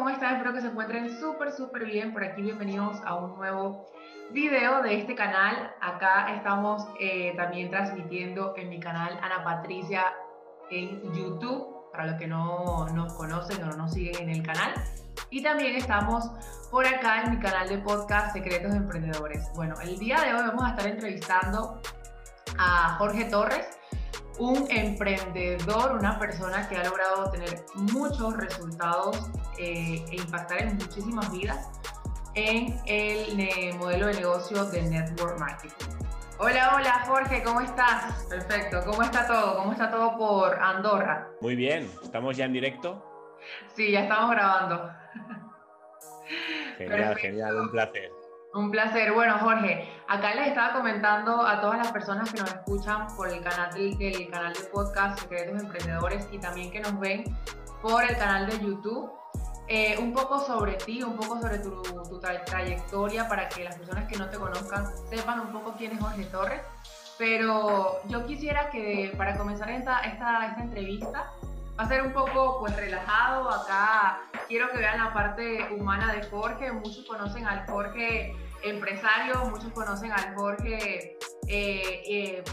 ¿cómo están? Espero que se encuentren súper, súper bien. Por aquí, bienvenidos a un nuevo video de este canal. Acá estamos eh, también transmitiendo en mi canal Ana Patricia en YouTube, para los que no nos conocen o no nos siguen en el canal. Y también estamos por acá en mi canal de podcast Secretos de Emprendedores. Bueno, el día de hoy vamos a estar entrevistando a Jorge Torres un emprendedor, una persona que ha logrado tener muchos resultados eh, e impactar en muchísimas vidas en el modelo de negocio de Network Marketing. Hola, hola Jorge, ¿cómo estás? Perfecto, ¿cómo está todo? ¿Cómo está todo por Andorra? Muy bien, ¿estamos ya en directo? Sí, ya estamos grabando. Genial, genial, un placer. Un placer. Bueno, Jorge, acá les estaba comentando a todas las personas que nos escuchan por el canal del, canal de podcast Secretos Emprendedores y también que nos ven por el canal de YouTube. Eh, un poco sobre ti, un poco sobre tu, trayectoria para que las personas que no te conozcan sepan un poco quién es Jorge Torres. Pero yo quisiera que para comenzar esta, esta, esta entrevista va a ser un poco pues relajado. Acá quiero que vean la parte humana de Jorge. Muchos conocen al Jorge empresario, muchos conocen al Jorge eh, eh,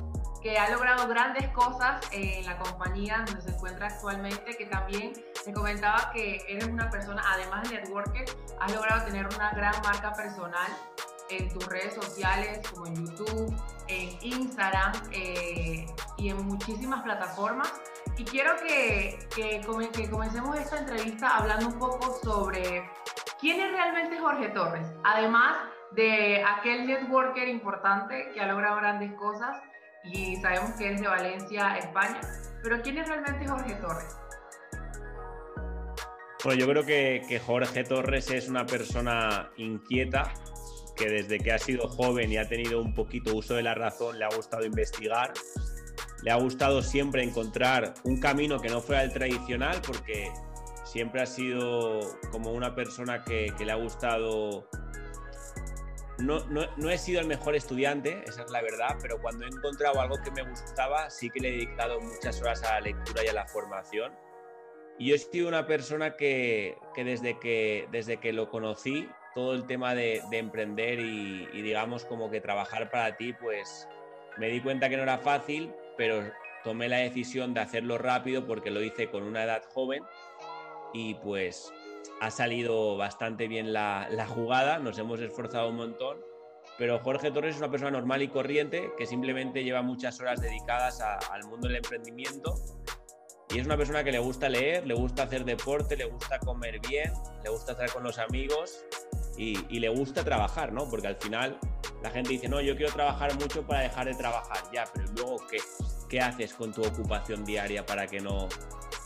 que ha logrado grandes cosas en la compañía donde se encuentra actualmente, que también me comentaba que eres una persona, además de networker, has logrado tener una gran marca personal en tus redes sociales, como en YouTube, en Instagram eh, y en muchísimas plataformas. Y quiero que, que, que, comencemos esta entrevista hablando un poco sobre quién es realmente Jorge Torres, además de aquel networker importante que ha logrado grandes cosas y sabemos que es de Valencia, España, pero quién es realmente Jorge Torres. Bueno, yo creo que, que Jorge Torres es una persona inquieta, que desde que ha sido joven y ha tenido un poquito uso de la razón le ha gustado investigar, le ha gustado siempre encontrar un camino que no fuera el tradicional porque siempre ha sido como una persona que, le ha gustado... No, no, he sido el mejor estudiante, esa es la verdad, pero cuando he encontrado algo que me gustaba, sí que le he dedicado muchas horas a la lectura y a la formación. Y yo he sido una persona que, desde, que desde que lo conocí, todo el tema de, emprender y, y, digamos como que trabajar para ti, pues me di cuenta que no era fácil, pero tomé la decisión de hacerlo rápido porque lo hice con una edad joven y pues ha salido bastante bien la, jugada, nos hemos esforzado un montón, pero Jorge Torres es una persona normal y corriente que simplemente lleva muchas horas dedicadas al mundo del emprendimiento y es una persona que le gusta leer, le gusta hacer deporte, le gusta comer bien, le gusta estar con los amigos y le gusta trabajar, ¿no? Porque al final la gente dice, no, yo quiero trabajar mucho para dejar de trabajar, ya, pero luego, ¿qué? ¿Qué haces con tu ocupación diaria para que no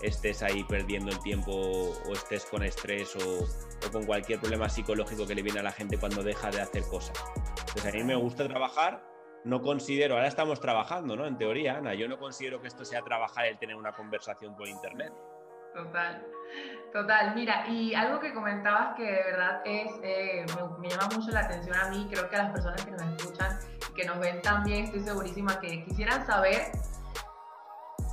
estés ahí perdiendo el tiempo o estés con estrés o, con cualquier problema psicológico que le viene a la gente cuando deja de hacer cosas? Pues a mí me gusta trabajar, no considero, ahora estamos trabajando, ¿no? En teoría, Ana, yo no considero que esto sea trabajar el tener una conversación por internet. Total, total. Mira, y algo que comentabas que de verdad es, eh, me, llama mucho la atención a mí, creo que a las personas que nos escuchan y que nos ven también, estoy segurísima que quisieran saber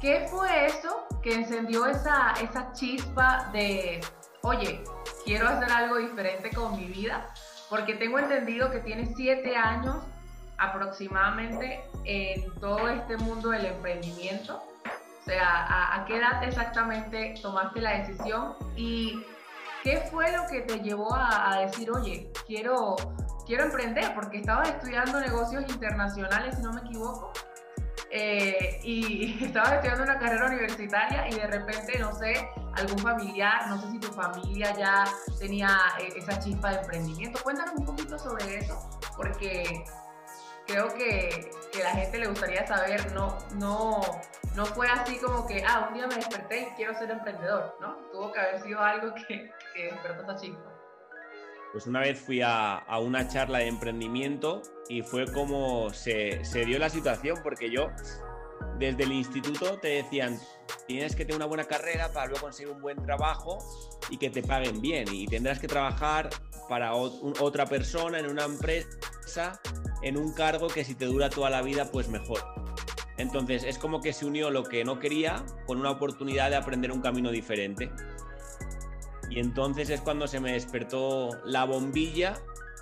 qué fue eso que encendió esa, esa chispa de, oye, quiero hacer algo diferente con mi vida, porque tengo entendido que tienes siete años aproximadamente en todo este mundo del emprendimiento sea, ¿a, qué edad exactamente tomaste la decisión y qué fue lo que te llevó a, decir, oye, quiero, quiero emprender? Porque estabas estudiando negocios internacionales, si no me equivoco, eh, y estabas estudiando una carrera universitaria y de repente, no sé, algún familiar, no sé si tu familia ya tenía eh, esa chispa de emprendimiento. Cuéntanos un poquito sobre eso, porque creo que, que la gente le gustaría saber, no, no, no fue así como que, ah, un día me desperté y quiero ser emprendedor, ¿no? Tuvo que haber sido algo que, que despertó esa chispa. Pues una vez fui a, a, una charla de emprendimiento y fue como se, se dio la situación, porque yo desde el instituto te decían, tienes que tener una buena carrera para luego conseguir un buen trabajo y que te paguen bien y tendrás que trabajar para otra persona en una empresa en un cargo que si te dura toda la vida pues mejor. Entonces es como que se unió lo que no quería con una oportunidad de aprender un camino diferente. Y entonces es cuando se me despertó la bombilla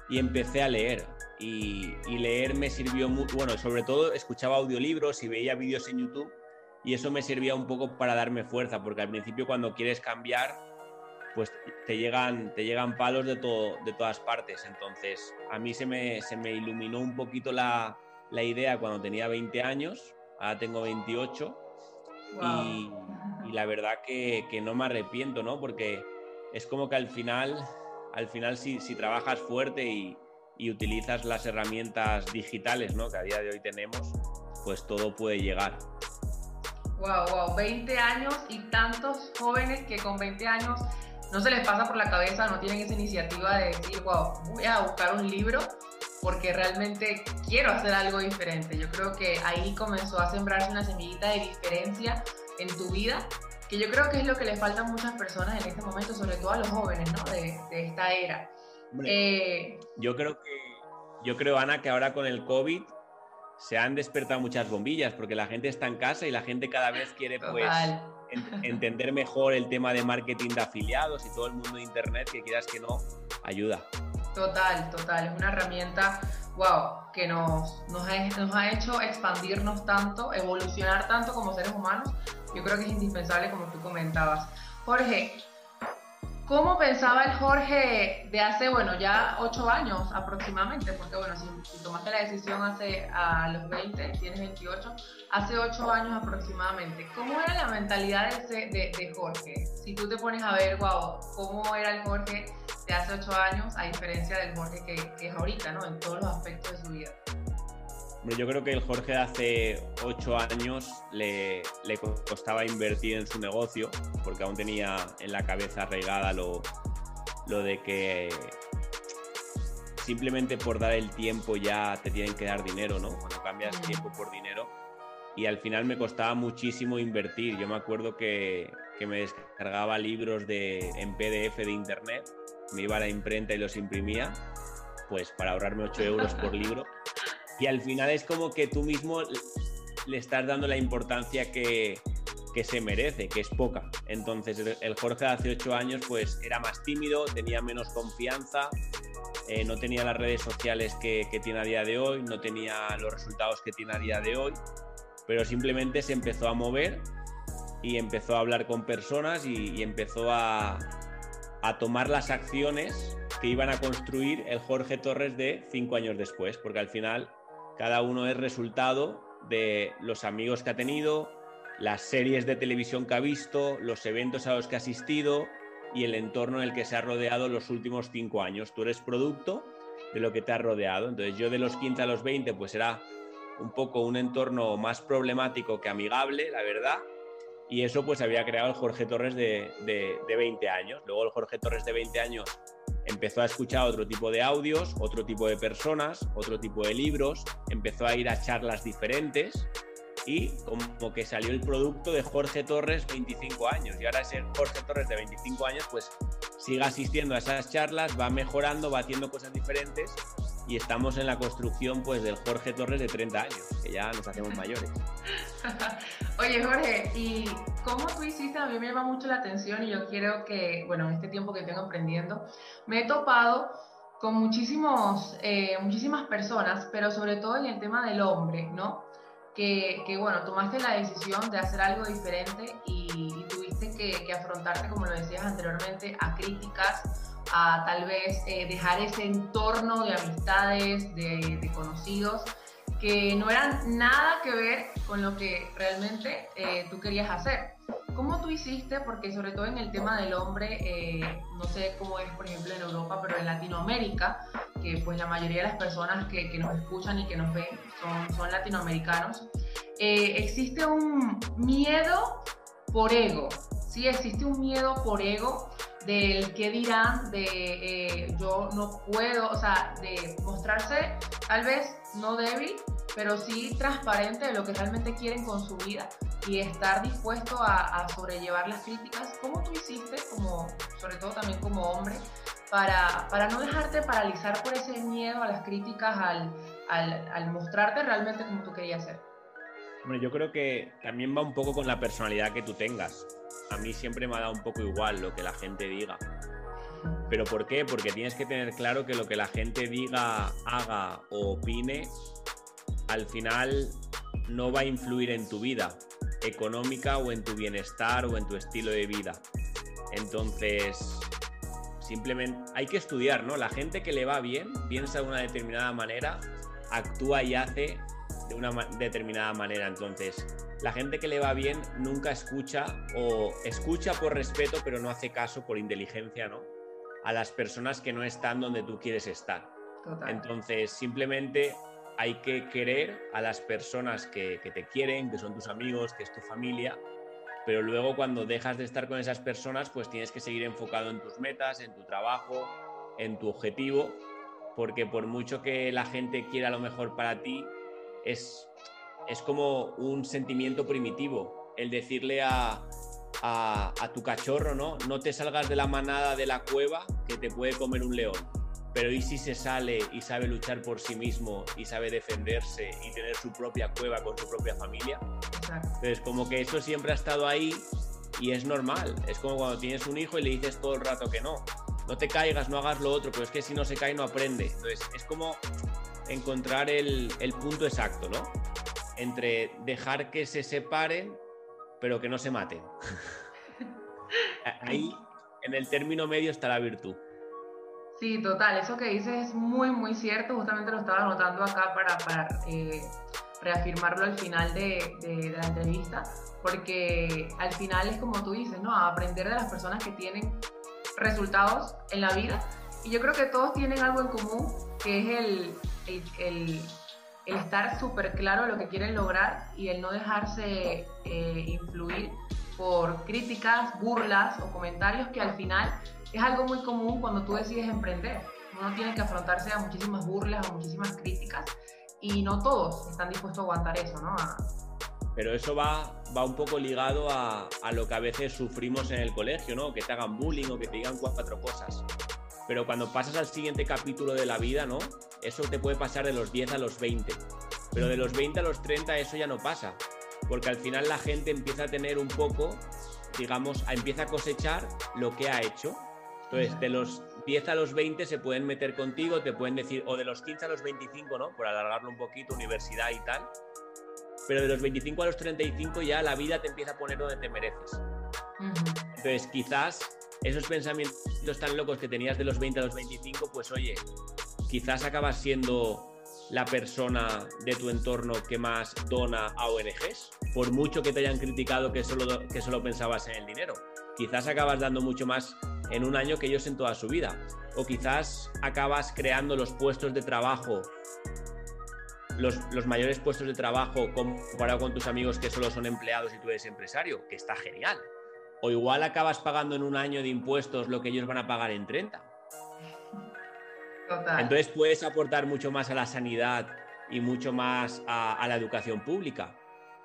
y empecé a leer. Y, leer me sirvió mucho, bueno, sobre todo escuchaba audiolibros y veía vídeos en YouTube y eso me servía un poco para darme fuerza, porque al principio cuando quieres cambiar, pues te llegan, te llegan palos de, todo, de todas partes. Entonces, a mí se me, se me iluminó un poquito la, la idea cuando tenía 20 años, ahora tengo 28, y, y, la verdad que, que, no me arrepiento, ¿no? Porque es como que al final, al final si, si trabajas fuerte y, y, utilizas las herramientas digitales, ¿no? Que a día de hoy tenemos, pues todo puede llegar. Wow, wow, 20 años y tantos jóvenes que con 20 años no se les pasa por la cabeza, no tienen esa iniciativa de decir, wow, voy a buscar un libro porque realmente quiero hacer algo diferente. Yo creo que ahí comenzó a sembrarse una semillita de diferencia en tu vida, que yo creo que es lo que le falta a muchas personas en este momento, sobre todo a los jóvenes, ¿no? De, esta era. Eh, yo creo que, yo creo, Ana, que ahora con el COVID se han despertado muchas bombillas, porque la gente está en casa y la gente cada vez quiere, pues, entender mejor el tema de marketing de afiliados y todo el mundo de Internet, que quieras que no, ayuda. Total, total. Es una herramienta, wow, que nos, nos, ha, nos ha hecho expandirnos tanto, evolucionar tanto como seres humanos. Yo creo que es indispensable, como tú comentabas. Jorge, ¿Cómo pensaba el Jorge de hace, bueno, ya ocho años aproximadamente? Porque, bueno, si, tomaste la decisión hace a los 20, tienes 28, hace ocho años aproximadamente. ¿Cómo era la mentalidad de, de, Jorge? Si tú te pones a ver, wow, ¿cómo era el Jorge de hace ocho años a diferencia del Jorge que, que es ahorita, ¿no? En todos los aspectos de su vida yo creo que el Jorge de hace ocho años le, le, costaba invertir en su negocio porque aún tenía en la cabeza arraigada lo, lo de que simplemente por dar el tiempo ya te tienen que dar dinero, ¿no? Cuando cambias tiempo por dinero. Y al final me costaba muchísimo invertir. Yo me acuerdo que, que me descargaba libros de, en PDF de internet, me iba a la imprenta y los imprimía, pues para ahorrarme 8 euros por libro. Y al final es como que tú mismo le estás dando la importancia que, que se merece, que es poca. Entonces el Jorge hace ocho años pues era más tímido, tenía menos confianza, eh, no tenía las redes sociales que, que, tiene a día de hoy, no tenía los resultados que tiene a día de hoy, pero simplemente se empezó a mover y empezó a hablar con personas y, y empezó a, a tomar las acciones que iban a construir el Jorge Torres de cinco años después, porque al final cada uno es resultado de los amigos que ha tenido, las series de televisión que ha visto, los eventos a los que ha asistido y el entorno en el que se ha rodeado los últimos cinco años. Tú eres producto de lo que te ha rodeado. Entonces yo de los 15 a los 20 pues era un poco un entorno más problemático que amigable, la verdad. Y eso pues había creado el Jorge Torres de, de, de 20 años. Luego el Jorge Torres de 20 años empezó a escuchar otro tipo de audios, otro tipo de personas, otro tipo de libros, empezó a ir a charlas diferentes y como que salió el producto de Jorge Torres 25 años. Y ahora ese Jorge Torres de 25 años pues sigue asistiendo a esas charlas, va mejorando, va haciendo cosas diferentes y estamos en la construcción pues del Jorge Torres de 30 años, que ya nos hacemos mayores. Oye Jorge, ¿y cómo tú hiciste? A mí me llama mucho la atención y yo quiero que, bueno, en este tiempo que tengo aprendiendo, me he topado con muchísimos, eh, muchísimas personas, pero sobre todo en el tema del hombre, ¿no? Que, que bueno, tomaste la decisión de hacer algo diferente y, tuviste que, que afrontarte, como lo decías anteriormente, a críticas, a tal vez eh, dejar ese entorno de amistades, de, de, conocidos, que no eran nada que ver con lo que realmente eh, tú querías hacer. ¿Cómo tú hiciste? Porque sobre todo en el tema del hombre, eh, no sé cómo es por ejemplo en Europa, pero en Latinoamérica, que pues la mayoría de las personas que, que nos escuchan y que nos ven son, son latinoamericanos, existe un miedo por ego, ¿sí? Existe un miedo por ego del qué dirán, de eh, yo no puedo, o sea, de mostrarse tal vez no débil, pero sí transparente de lo que realmente quieren con su vida y estar dispuesto a, sobrellevar las críticas, como tú hiciste, como, sobre todo también como hombre, para, para no dejarte paralizar por ese miedo a las críticas al, al, al mostrarte realmente como tú querías ser. Hombre, yo creo que también va un poco con la personalidad que tú tengas. A mí siempre me ha dado un poco igual lo que la gente diga. ¿Pero por qué? Porque tienes que tener claro que lo que la gente diga, haga o opine, al final no va a influir en tu vida económica o en tu bienestar o en tu estilo de vida. Entonces, simplemente hay que estudiar, ¿no? La gente que le va bien, piensa de una determinada manera, actúa y hace una determinada manera. Entonces, la gente que le va bien nunca escucha o escucha por respeto, pero no hace caso por inteligencia, ¿no? A las personas que no están donde tú quieres estar. Entonces, simplemente hay que querer a las personas que, que, te quieren, que son tus amigos, que es tu familia, pero luego cuando dejas de estar con esas personas, pues tienes que seguir enfocado en tus metas, en tu trabajo, en tu objetivo, porque por mucho que la gente quiera lo mejor para ti, es, es como un sentimiento primitivo, el decirle a, a, a tu cachorro, ¿no? No te salgas de la manada de la cueva que te puede comer un león pero ¿y si se sale y sabe luchar por sí mismo y sabe defenderse y tener su propia cueva con su propia familia? Entonces, como que eso siempre ha estado ahí y es normal. Es como cuando tienes un hijo y le dices todo el rato que no. No te caigas, no hagas lo otro, pero es que si no se cae no aprende. Entonces, es como encontrar el, el punto exacto, ¿no? Entre dejar que se separen, pero que no se maten. Ahí, en el término medio está la virtud. Sí, total, eso que dices es muy, muy cierto, justamente lo estaba anotando acá para, para eh, reafirmarlo al final de, de, la entrevista, porque al final es como tú dices, ¿no? aprender de las personas que tienen resultados en la vida. Y yo creo que todos tienen algo en común, que es el, el, el, el estar súper claro lo que quieren lograr y el no dejarse eh, influir por críticas, burlas o comentarios que al final es algo muy común cuando tú decides emprender. Uno tiene que afrontarse a muchísimas burlas, a muchísimas críticas y no todos están dispuestos a aguantar eso, ¿no? Pero eso va, va un poco ligado a, a, lo que a veces sufrimos en el colegio, ¿no? Que te hagan bullying o que te digan cuatro cosas. Pero cuando pasas al siguiente capítulo de la vida, ¿no? Eso te puede pasar de los 10 a los 20. Pero de los 20 a los 30 eso ya no pasa. Porque al final la gente empieza a tener un poco, digamos, empieza a cosechar lo que ha hecho entonces, de los 10 a los 20 se pueden meter contigo, te pueden decir, o de los 15 a los 25, ¿no? Por alargarlo un poquito, universidad y tal. Pero de los 25 a los 35 ya la vida te empieza a poner donde te mereces. Entonces, quizás esos pensamientos tan locos que tenías de los 20 a los 25, pues oye, quizás acabas siendo la persona de tu entorno que más dona a ONGs, por mucho que te hayan criticado que solo, que solo pensabas en el dinero. Quizás acabas dando mucho más en un año que ellos en toda su vida. O quizás acabas creando los puestos de trabajo, los, los, mayores puestos de trabajo comparado con tus amigos que solo son empleados y tú eres empresario, que está genial. O igual acabas pagando en un año de impuestos lo que ellos van a pagar en 30. Total. Entonces puedes aportar mucho más a la sanidad y mucho más a, a la educación pública.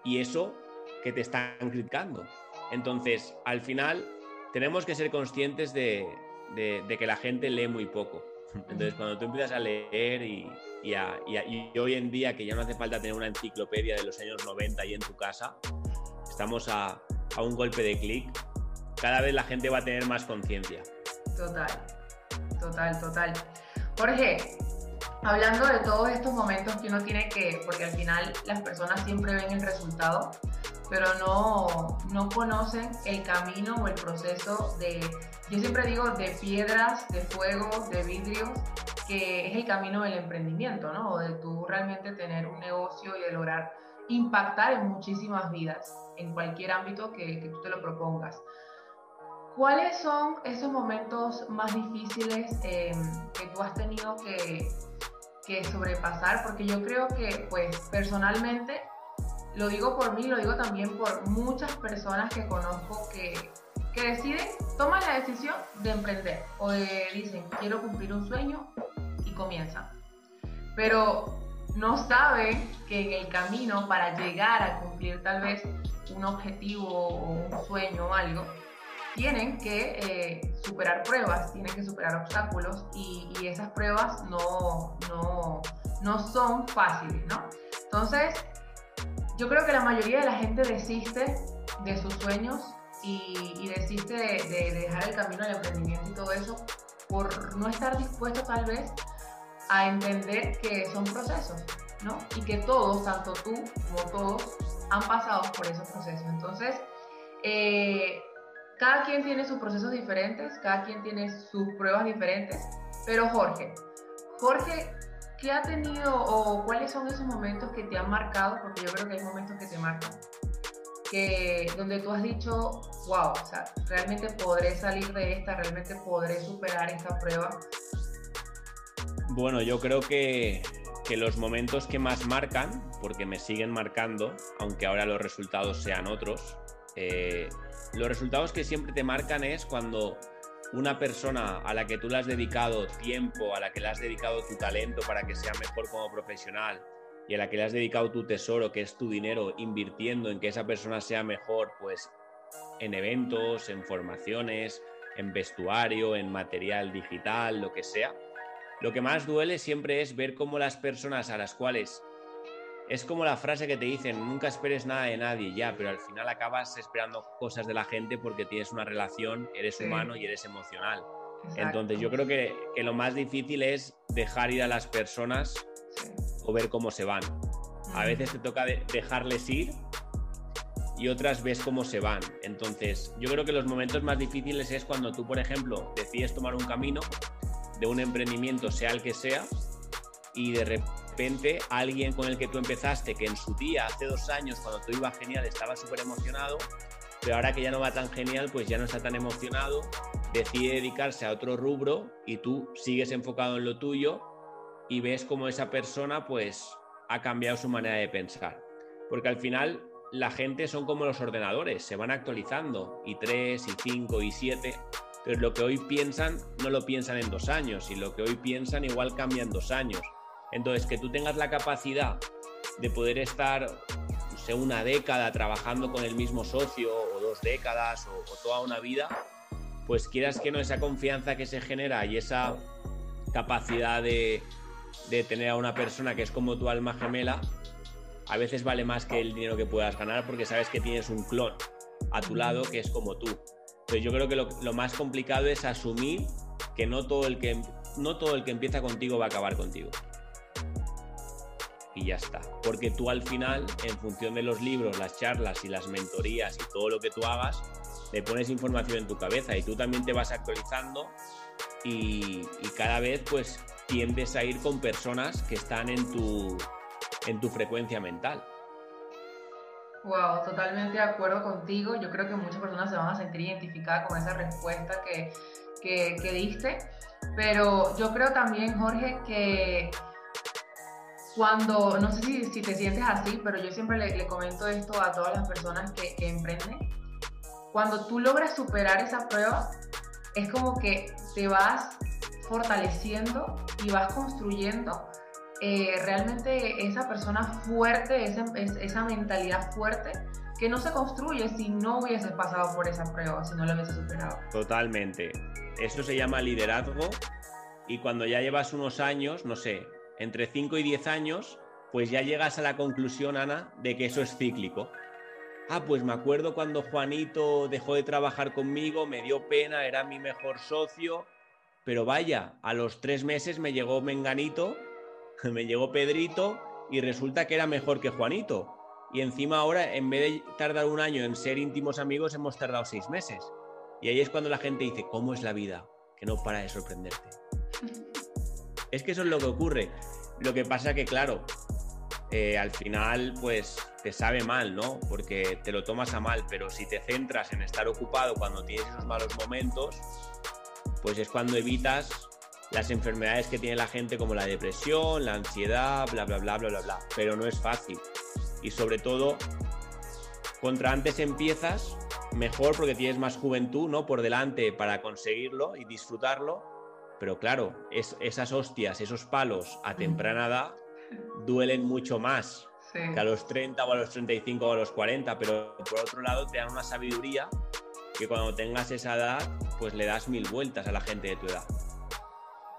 Y eso que te están criticando. Entonces, al final, tenemos que ser conscientes de, que la gente lee muy poco. Entonces, cuando tú empiezas a leer y, hoy en día que ya no hace falta tener una enciclopedia de los años 90 ahí en tu casa, estamos a, a un golpe de clic, cada vez la gente va a tener más conciencia. Total, total, total. Jorge, hablando de todos estos momentos que uno tiene que, porque al final las personas siempre ven el resultado, pero no, no conocen el camino o el proceso de, yo siempre digo, de piedras, de fuego, de vidrios, que es el camino del emprendimiento, ¿no? O de tú realmente tener un negocio y de lograr impactar en muchísimas vidas, en cualquier ámbito que, tú te lo propongas. ¿Cuáles son esos momentos más difíciles eh, que tú has tenido que, que sobrepasar? Porque yo creo que, pues, personalmente, lo digo por mí, lo digo también por muchas personas que conozco que, que deciden, toman la decisión de emprender o de, dicen, quiero cumplir un sueño y comienzan. Pero no saben que en el camino para llegar a cumplir tal vez un objetivo o un sueño o algo, tienen que eh, superar pruebas, tienen que superar obstáculos y, esas pruebas no, no, no son fáciles, ¿no? Entonces, yo creo que la mayoría de la gente desiste de sus sueños y, desiste de, dejar el camino del emprendimiento y todo eso por no estar dispuesto tal vez a entender que son procesos, ¿no? Y que todos, tanto tú como todos, han pasado por esos procesos. Entonces, eh, cada quien tiene sus procesos diferentes, cada quien tiene sus pruebas diferentes, pero Jorge, Jorge, ¿qué ha tenido o cuáles son esos momentos que te han marcado? Porque yo creo que hay momentos que te marcan, que donde tú has dicho, wow, o sea, realmente podré salir de esta, realmente podré superar esta prueba. Bueno, yo creo que, que los momentos que más marcan, porque me siguen marcando, aunque ahora los resultados sean otros, eh, los resultados que siempre te marcan es cuando una persona a la que tú le has dedicado tiempo, a la que le has dedicado tu talento para que sea mejor como profesional y a la que le has dedicado tu tesoro, que es tu dinero, invirtiendo en que esa persona sea mejor, pues en eventos, en formaciones, en vestuario, en material digital, lo que sea. Lo que más duele siempre es ver cómo las personas a las cuales es como la frase que te dicen, nunca esperes nada de nadie, ya, pero al final acabas esperando cosas de la gente porque tienes una relación, eres humano y eres emocional. Entonces yo creo que, lo más difícil es dejar ir a las personas o ver cómo se van. A veces te toca dejarles ir y otras ves cómo se van. Entonces yo creo que los momentos más difíciles es cuando tú, por ejemplo, decides tomar un camino de un emprendimiento, sea el que sea, y de repente alguien con el que tú empezaste, que en su día, hace dos años, cuando tú ibas genial, estaba súper emocionado, pero ahora que ya no va tan genial, pues ya no está tan emocionado, decide dedicarse a otro rubro y tú sigues enfocado en lo tuyo y ves cómo esa persona pues ha cambiado su manera de pensar. Porque al final la gente son como los ordenadores, se van actualizando y tres y cinco y siete pero lo que hoy piensan no lo piensan en dos años y lo que hoy piensan igual cambia en dos años. Entonces, que tú tengas la capacidad de poder estar una década trabajando con el mismo socio o dos décadas o, toda una vida, pues quieras que no, esa confianza que se genera y esa capacidad de, de tener a una persona que es como tu alma gemela, a veces vale más que el dinero que puedas ganar porque sabes que tienes un clon a tu lado que es como tú. Entonces yo creo que lo, más complicado es asumir que no todo, el que no todo el que empieza contigo va a acabar contigo y ya está. Porque tú al final, en función de los libros, las charlas y las mentorías y todo lo que tú hagas, le pones información en tu cabeza y tú también te vas actualizando y, cada vez pues tiendes a ir con personas que están en tu, en tu frecuencia mental. Wow, totalmente de acuerdo contigo. Yo creo que muchas personas se van a sentir identificadas con esa respuesta que, que, que diste. Pero yo creo también, Jorge, que cuando, no sé si, si, te sientes así, pero yo siempre le, comento esto a todas las personas que, emprenden. Cuando tú logras superar esa prueba, es como que te vas fortaleciendo y vas construyendo eh, realmente esa persona fuerte, esa, esa mentalidad fuerte que no se construye si no hubieses pasado por esa prueba, si no lo hubieses superado. Totalmente. Eso se llama liderazgo y cuando ya llevas unos años, no sé, entre 5 y 10 años, pues ya llegas a la conclusión, Ana, de que eso es cíclico. Ah, pues me acuerdo cuando Juanito dejó de trabajar conmigo, me dio pena, era mi mejor socio, pero vaya, a los tres meses me llegó Menganito, me llegó Pedrito y resulta que era mejor que Juanito. Y encima ahora, en vez de tardar un año en ser íntimos amigos, hemos tardado seis meses. Y ahí es cuando la gente dice, ¿cómo es la vida? Que no para de sorprenderte. Es que eso es lo que ocurre. Lo que pasa que, claro, eh, al final, pues te sabe mal, ¿no? Porque te lo tomas a mal, pero si te centras en estar ocupado cuando tienes esos malos momentos, pues es cuando evitas las enfermedades que tiene la gente como la depresión, la ansiedad, bla, bla, bla, bla, bla, bla. Pero no es fácil. Y sobre todo, contra antes empiezas, mejor porque tienes más juventud, ¿no? Por delante para conseguirlo y disfrutarlo pero claro, esas hostias, esos palos a temprana edad duelen mucho más que a los 30 o a los 35 o a los 40, pero por otro lado te dan una sabiduría que cuando tengas esa edad, pues le das mil vueltas a la gente de tu edad.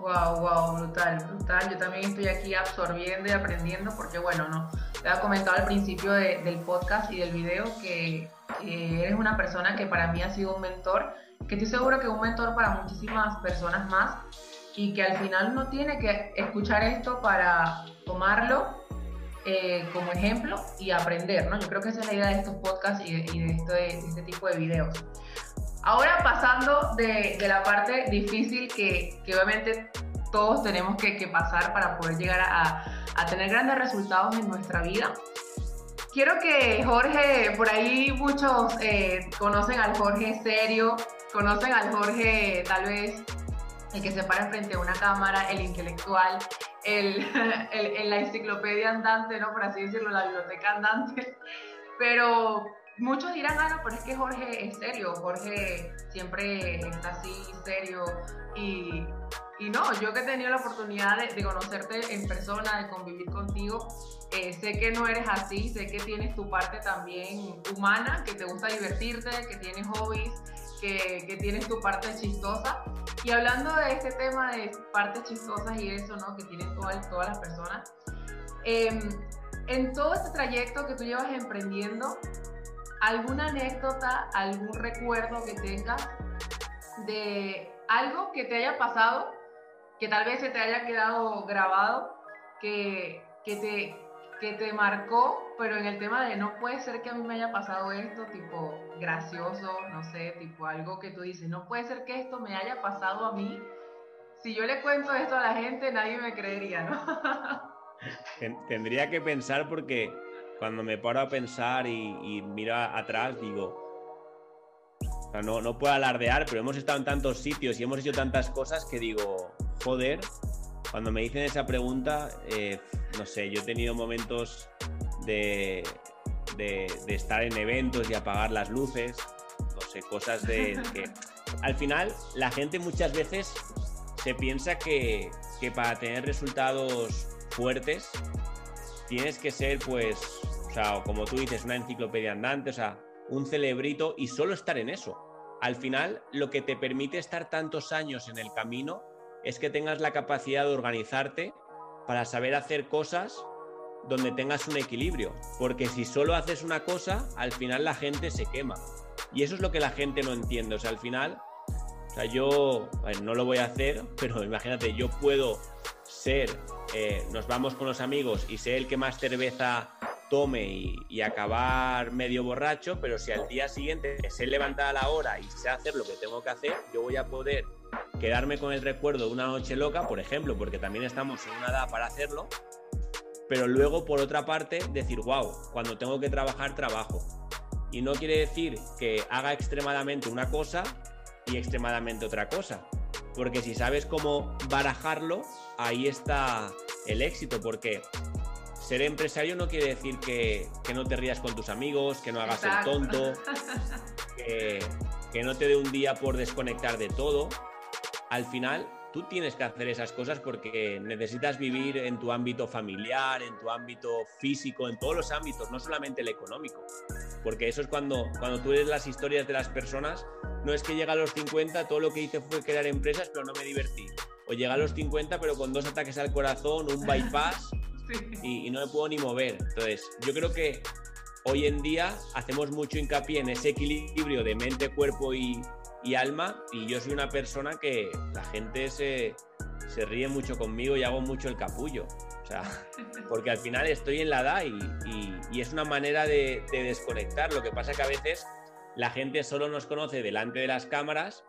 Wow, wow, brutal, brutal. Yo también estoy aquí absorbiendo y aprendiendo porque, bueno, no, te había comentado al principio del podcast y del video que, que, eres una persona que para mí ha sido un mentor, que estoy seguro que un mentor para muchísimas personas más y que al final uno tiene que escuchar esto para tomarlo eh, como ejemplo y aprender, ¿no? Yo creo que esa es la idea de estos podcasts y de, este tipo de videos. Ahora pasando de, la parte difícil que, obviamente todos tenemos que, pasar para poder llegar a, tener grandes resultados en nuestra vida. Quiero que Jorge, por ahí muchos eh, conocen al Jorge serio, conocen al Jorge tal vez el que se para enfrente a una cámara, el intelectual, el, el, la enciclopedia andante, ¿no? Por así decirlo, la biblioteca andante. Pero muchos dirán, ah, no, pero es que Jorge es serio, Jorge siempre está así serio y, y no, yo que he tenido la oportunidad de, conocerte en persona, de convivir contigo, eh, sé que no eres así, sé que tienes tu parte también humana, que te gusta divertirte, que tienes hobbies, que, que, tienes tu parte chistosa. Y hablando de este tema de partes chistosas y eso, ¿no? Que tienen todas, todas las personas. Em, en todo este trayecto que tú llevas emprendiendo, ¿alguna anécdota, algún recuerdo que tengas de algo que te haya pasado, que tal vez se te haya quedado grabado, que, que te, que te marcó, pero en el tema de no puede ser que a mí me haya pasado esto, tipo gracioso, no sé, tipo algo que tú dices, no puede ser que esto me haya pasado a mí. Si yo le cuento esto a la gente, nadie me creería, ¿no? Tendría que pensar porque cuando me paro a pensar y, miro atrás, digo, no, no puedo alardear, pero hemos estado en tantos sitios y hemos hecho tantas cosas que digo, joder, cuando me dicen esa pregunta, eh, no sé, yo he tenido momentos de, de, estar en eventos y apagar las luces, no sé, cosas de que al final la gente muchas veces se piensa que, que para tener resultados fuertes tienes que ser pues, o sea, como tú dices, una enciclopedia andante, o sea, un celebrito y solo estar en eso. Al final, lo que te permite estar tantos años en el camino es que tengas la capacidad de organizarte para saber hacer cosas donde tengas un equilibrio. Porque si solo haces una cosa, al final la gente se quema. Y eso es lo que la gente no entiende. O sea, al final, o sea, yo no lo voy a hacer, pero imagínate, yo puedo ser, eh, nos vamos con los amigos y ser el que más cerveza tome y, acabar medio borracho, pero si al día siguiente sé levantar a la hora y sé hacer lo que tengo que hacer, yo voy a poder quedarme con el recuerdo de una noche loca, por ejemplo, porque también estamos en una edad para hacerlo, pero luego, por otra parte, decir, wow, cuando tengo que trabajar, trabajo. Y no quiere decir que haga extremadamente una cosa y extremadamente otra cosa. Porque si sabes cómo barajarlo, ahí está el éxito. Porque ser empresario no quiere decir que, no te rías con tus amigos, que no hagas el tonto, que, que no te dé un día por desconectar de todo. Al final, tú tienes que hacer esas cosas porque necesitas vivir en tu ámbito familiar, en tu ámbito físico, en todos los ámbitos, no solamente el económico. Porque eso es cuando, cuando tú ves las historias de las personas, no es que llega a los 50, todo lo que hice fue crear empresas, pero no me divertí. O llega a los 50, pero con dos ataques al corazón, un bypass y, y no me puedo ni mover. Entonces, yo creo que hoy en día hacemos mucho hincapié en ese equilibrio de mente, cuerpo y, y alma y yo soy una persona que la gente se, se ríe mucho conmigo y hago mucho el capullo. O sea, porque al final estoy en la edad y, y, es una manera de, de, desconectar. Lo que pasa que a veces la gente solo nos conoce delante de las cámaras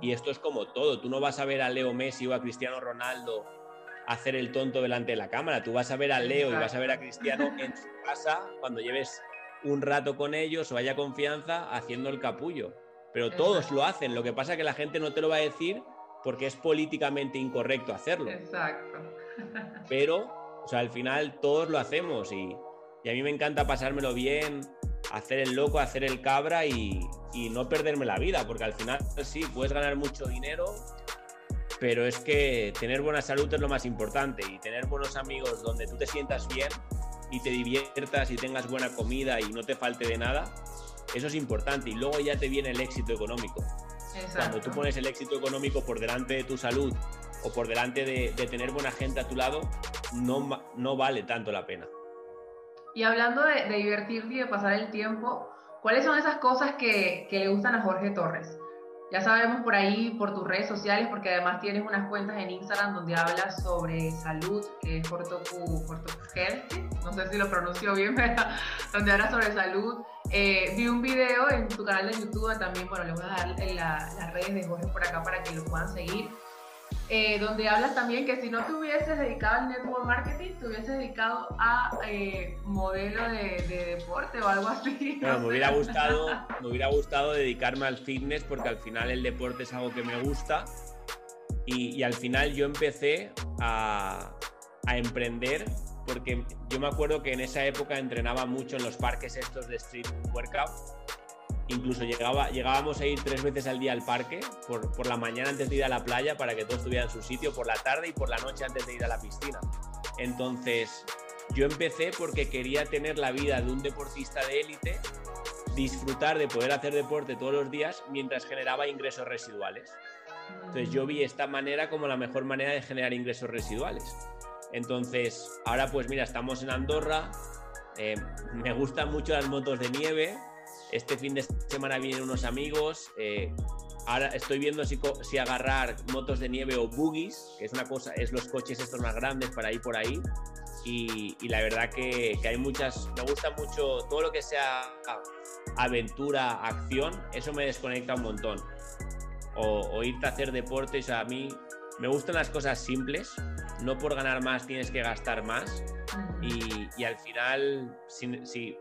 y esto es como todo. Tú no vas a ver a Leo Messi o a Cristiano Ronaldo hacer el tonto delante de la cámara. Tú vas a ver a Leo y vas a ver a Cristiano en su casa cuando lleves un rato con ellos o haya confianza haciendo el capullo pero todos lo hacen. Lo que pasa es que la gente no te lo va a decir porque es políticamente incorrecto hacerlo. Exacto. Pero, o sea, al final todos lo hacemos y, a mí me encanta pasármelo bien, hacer el loco, hacer el cabra y, y, no perderme la vida, porque al final sí, puedes ganar mucho dinero, pero es que tener buena salud es lo más importante y tener buenos amigos donde tú te sientas bien y te diviertas y tengas buena comida y no te falte de nada, eso es importante y luego ya te viene el éxito económico. Cuando tú pones el éxito económico por delante de tu salud o por delante de, tener buena gente a tu lado, no, no vale tanto la pena. Y hablando de, divertirte y de pasar el tiempo, ¿cuáles son esas cosas que, que le gustan a Jorge Torres? Ya sabemos por ahí, por tus redes sociales, porque además tienes unas cuentas en Instagram donde hablas sobre salud, que es Fortoku, Health, no sé si lo pronuncio bien, pero donde hablas sobre salud. Eh, vi un video en tu canal de YouTube, también, bueno, le voy a dar en las redes de Jorge por acá para que lo puedan seguir. Eh, donde hablas también que si no te hubieses dedicado al network marketing, te hubieses dedicado a eh, modelo de, deporte o algo así. me, hubiera gustado, me hubiera gustado dedicarme al fitness porque al final el deporte es algo que me gusta y, al final yo empecé a, a emprender porque yo me acuerdo que en esa época entrenaba mucho en los parques estos de street workout Incluso llegábamos a ir tres veces al día al parque, por, la mañana antes de ir a la playa para que todos estuvieran en su sitio, por la tarde y por la noche antes de ir a la piscina. Entonces, yo empecé porque quería tener la vida de un deportista de élite, disfrutar de poder hacer deporte todos los días mientras generaba ingresos residuales. Entonces yo vi esta manera como la mejor manera de generar ingresos residuales. Entonces, ahora pues mira, estamos en Andorra, eh, me gustan mucho las motos de nieve, este fin de semana vienen unos amigos. Eh, ahora estoy viendo si, si, agarrar motos de nieve o buggies, que es una cosa, es los coches estos más grandes para ir por ahí. Y, la verdad que, hay muchas, me gusta mucho todo lo que sea aventura, acción, eso me desconecta un montón. O, irte a hacer deporte, o a mí me gustan las cosas simples, no por ganar más tienes que gastar más. Y, al final, si,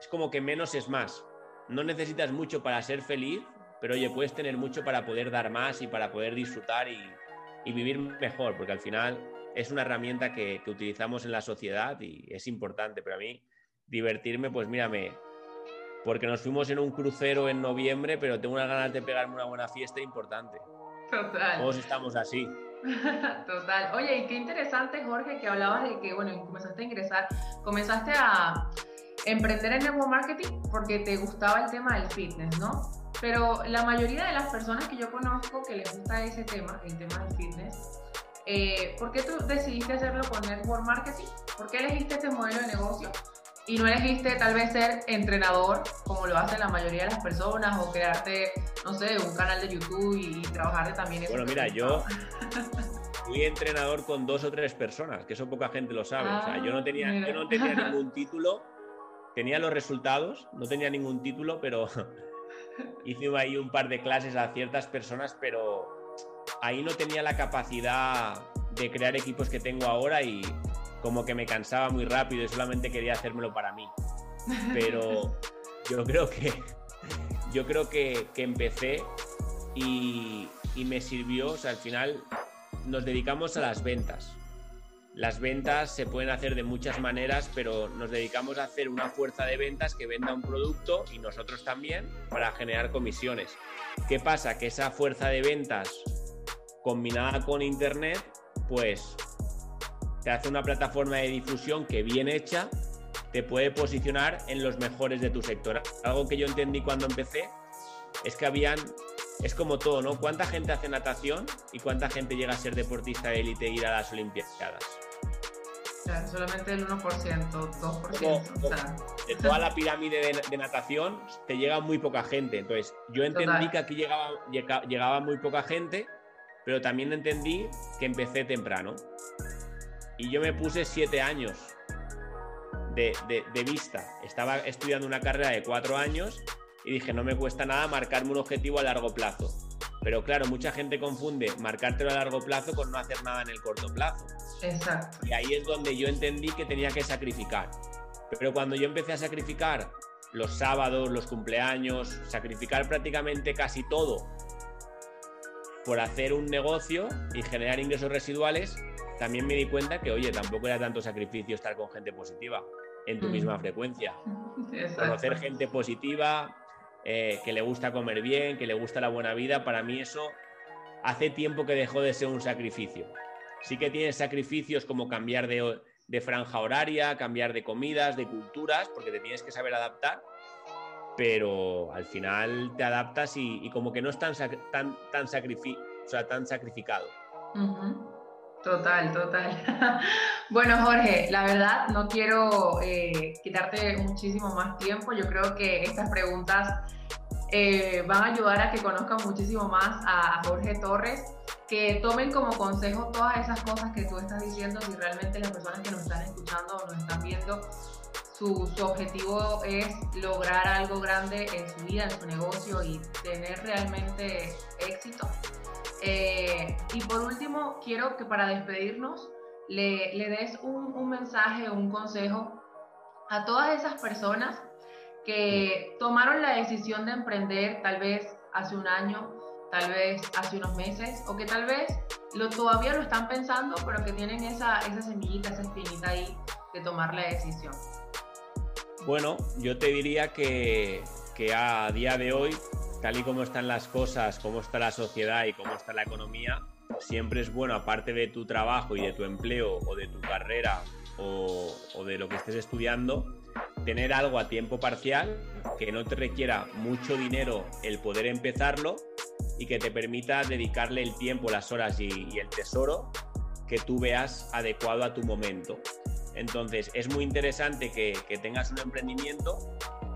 es como que menos es más. No necesitas mucho para ser feliz, pero oye, puedes tener mucho para poder dar más y para poder disfrutar y, vivir mejor, porque al final es una herramienta que, utilizamos en la sociedad y es importante. Pero a mí, divertirme, pues mírame, porque nos fuimos en un crucero en noviembre, pero tengo unas ganas de pegarme una buena fiesta importante. Total. Todos estamos así. Total. Oye, y qué interesante, Jorge, que hablabas de que, bueno, comenzaste a ingresar, comenzaste a, emprender en network marketing porque te gustaba el tema del fitness, ¿no? Pero la mayoría de las personas que yo conozco que les gusta ese tema, el tema del fitness, eh, ¿por qué tú decidiste hacerlo con network marketing? ¿Por qué elegiste este modelo de negocio? Y no elegiste tal vez ser entrenador, como lo hacen la mayoría de las personas, o crearte, no sé, un canal de YouTube y, trabajar de también eso. Bueno, mira, yo fui entrenador con dos o tres personas, que eso poca gente lo sabe. o sea, yo no tenía, yo no tenía ningún título tenía los resultados, no tenía ningún título, pero hice ahí un par de clases a ciertas personas, pero ahí no tenía la capacidad de crear equipos que tengo ahora y como que me cansaba muy rápido y solamente quería hacérmelo para mí. Pero yo creo que yo creo que, empecé y, y, me sirvió, o sea, al final nos dedicamos a las ventas. Las ventas se pueden hacer de muchas maneras, pero nos dedicamos a hacer una fuerza de ventas que venda un producto y nosotros también para generar comisiones. ¿Qué pasa? Que esa fuerza de ventas combinada con Internet, pues te hace una plataforma de difusión que bien hecha te puede posicionar en los mejores de tu sector. Algo que yo entendí cuando empecé es que habían, es como todo, ¿no? ¿Cuánta gente hace natación y cuánta gente llega a ser deportista de élite e ir a las Olimpiadas? solamente el 1%, 2%. De toda la pirámide de, natación te llega muy poca gente. Entonces, yo entendí que aquí llegaba, llegaba muy poca gente, pero también entendí que empecé temprano. Y yo me puse siete años de, de, vista. Estaba estudiando una carrera de cuatro años y dije, no me cuesta nada marcarme un objetivo a largo plazo. Pero claro, mucha gente confunde marcártelo a largo plazo con no hacer nada en el corto plazo. Exacto. Y ahí es donde yo entendí que tenía que sacrificar. Pero cuando yo empecé a sacrificar los sábados, los cumpleaños, sacrificar prácticamente casi todo por hacer un negocio y generar ingresos residuales, también me di cuenta que, oye, tampoco era tanto sacrificio estar con gente positiva en tu misma frecuencia. Conocer gente positiva, eh, que le gusta comer bien, que le gusta la buena vida, para mí eso hace tiempo que dejó de ser un sacrificio. Sí que tienes sacrificios como cambiar de, franja horaria, cambiar de comidas, de culturas, porque te tienes que saber adaptar, pero al final te adaptas y, como que no es tan, tan, tan, tan sacrificado. Total, total. bueno, Jorge, la verdad no quiero eh, quitarte muchísimo más tiempo. Yo creo que estas preguntas eh, van a ayudar a que conozcan muchísimo más a, Jorge Torres, que tomen como consejo todas esas cosas que tú estás diciendo, si realmente las personas que nos están escuchando o nos están viendo, su, su, objetivo es lograr algo grande en su vida, en su negocio y tener realmente éxito. Eh, y por último, quiero que para despedirnos le, le des un, un mensaje, un consejo a todas esas personas que tomaron la decisión de emprender tal vez hace un año, tal vez hace unos meses, o que tal vez lo, todavía lo están pensando, pero que tienen esa, esa semillita, esa espinita ahí de tomar la decisión. Bueno, yo te diría que, que a día de hoy, tal y como están las cosas, cómo está la sociedad y cómo está la economía, siempre es bueno, aparte de tu trabajo y de tu empleo o de tu carrera o, o de lo que estés estudiando, tener algo a tiempo parcial que no te requiera mucho dinero el poder empezarlo y que te permita dedicarle el tiempo, las horas y, el tesoro que tú veas adecuado a tu momento. Entonces es muy interesante que, que tengas un emprendimiento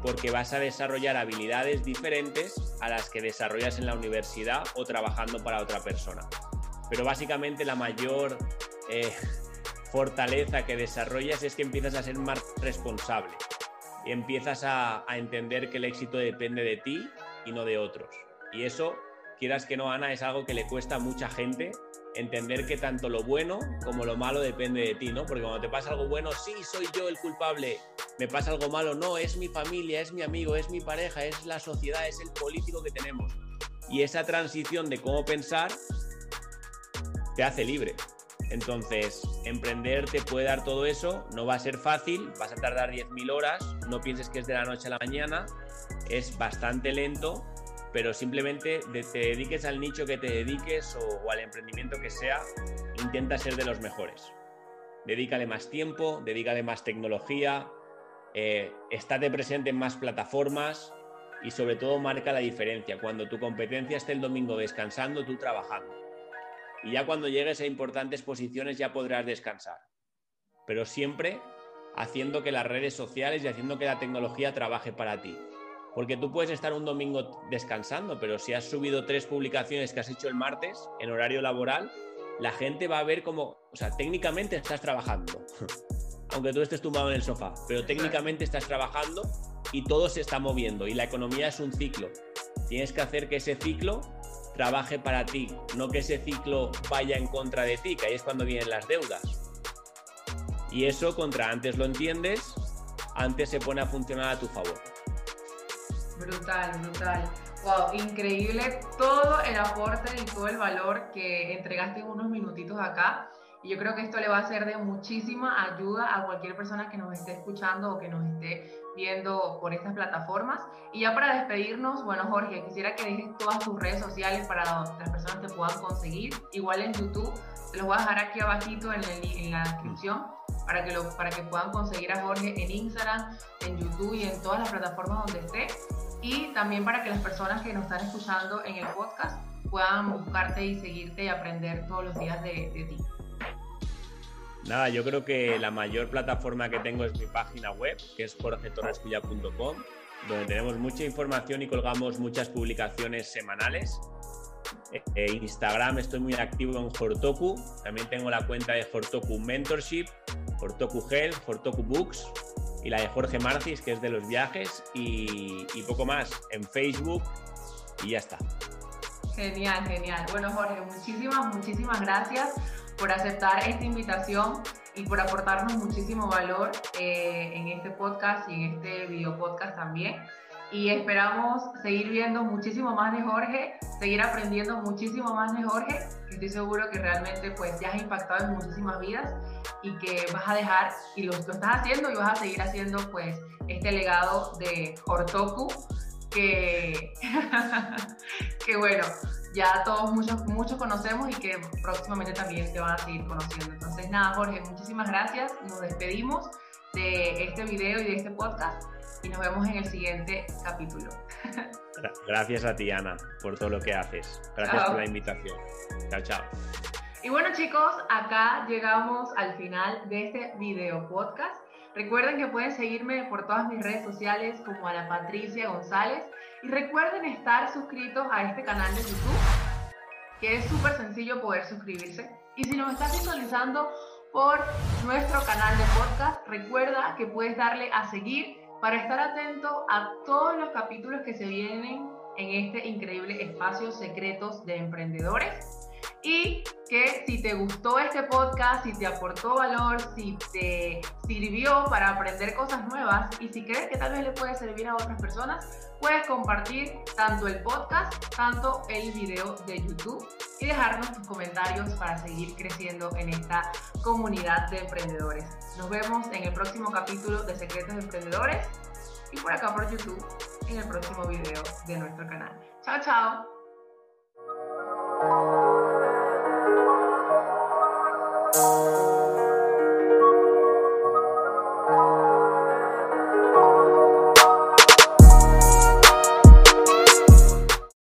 porque vas a desarrollar habilidades diferentes a las que desarrollas en la universidad o trabajando para otra persona. Pero básicamente la mayor eh, fortaleza que desarrollas es que empiezas a ser más responsable y empiezas a, entender que el éxito depende de ti y no de otros. Y eso, quieras que no, Ana, es algo que le cuesta a mucha gente entender que tanto lo bueno como lo malo depende de ti, ¿no? Porque cuando te pasa algo bueno, sí, soy yo el culpable, me pasa algo malo, no, es mi familia, es mi amigo, es mi pareja, es la sociedad, es el político que tenemos. Y esa transición de cómo pensar te hace libre. Entonces, emprender te puede dar todo eso, no va a ser fácil, vas a tardar 10.000 horas, no pienses que es de la noche a la mañana, es bastante lento, pero simplemente te dediques al nicho que te dediques o, al emprendimiento que sea, intenta ser de los mejores. Dedícale más tiempo, dedícale más tecnología, eh, estate presente en más plataformas y sobre todo marca la diferencia. Cuando tu competencia esté el domingo descansando, tú trabajando y ya cuando llegues a importantes posiciones ya podrás descansar. Pero siempre haciendo que las redes sociales y haciendo que la tecnología trabaje para ti. Porque tú puedes estar un domingo descansando, pero si has subido tres publicaciones que has hecho el martes en horario laboral, la gente va a ver como, o sea, técnicamente estás trabajando, aunque tú estés tumbado en el sofá, pero técnicamente estás trabajando y todo se está moviendo y la economía es un ciclo. Tienes que hacer que ese ciclo trabaje para ti, no que ese ciclo vaya en contra de ti, que ahí es cuando vienen las deudas. Y eso, contra antes lo entiendes, antes se pone a funcionar a tu favor. Brutal, brutal. Wow, increíble todo el aporte y todo el valor que entregaste en unos minutitos acá. Y yo creo que esto le va a ser de muchísima ayuda a cualquier persona que nos esté escuchando o que nos esté viendo por estas plataformas. Y ya para despedirnos, bueno, Jorge, quisiera que dejes todas tus redes sociales para las personas te puedan conseguir. Igual en YouTube, te los voy a dejar aquí abajito en, en la descripción para que, lo, para que puedan conseguir a Jorge en Instagram, en YouTube y en todas las plataformas donde esté. Y también para que las personas que nos están escuchando en el podcast puedan buscarte y seguirte y aprender todos los días de, de ti. Nada, yo creo que la mayor plataforma que tengo es mi página web, que es jorgetorrescuya.com, donde tenemos mucha información y colgamos muchas publicaciones semanales. Eh, Instagram estoy muy activo en Hortoku, también tengo la cuenta de Hortoku Mentorship, Hortoku Health, Hortoku Books y la de Jorge Marcis, que es de los viajes, y poco más en Facebook y ya está. Genial, genial. Bueno, Jorge, muchísimas, muchísimas gracias por aceptar esta invitación y por aportarnos muchísimo valor eh, en este podcast y en este video podcast también. Y esperamos seguir viendo muchísimo más de Jorge, seguir aprendiendo muchísimo más de Jorge, que estoy seguro que realmente pues ya has impactado en muchísimas vidas y que vas a dejar, y lo, lo estás haciendo y vas a seguir haciendo pues este legado de Hortoku, que, que bueno, ya todos muchos, muchos conocemos y que próximamente también te van a seguir conociendo. Entonces, nada, Jorge, muchísimas gracias. Nos despedimos de este video y de este podcast y nos vemos en el siguiente capítulo. Gracias a ti, Ana, por todo lo que haces. Gracias por la invitación. Chao, chao. Y bueno chicos, acá llegamos al final de este video podcast. Recuerden que pueden seguirme por todas mis redes sociales como Ana Patricia González y recuerden estar suscritos a este canal de YouTube, que es súper sencillo poder suscribirse. Y si nos estás visualizando por nuestro canal de podcast, recuerda que puedes darle a seguir para estar atento a todos los capítulos que se vienen en este increíble espacio Secretos de Emprendedores y que si te gustó este podcast, si te aportó valor, si te sirvió para aprender cosas nuevas y si crees que tal vez le puede servir a otras personas, puedes compartir tanto el podcast, tanto el video de YouTube y dejarnos tus comentarios para seguir creciendo en esta comunidad de emprendedores. Nos vemos en el próximo capítulo de Secretos de Emprendedores y por acá por YouTube en el próximo video de nuestro canal. Chao, chao.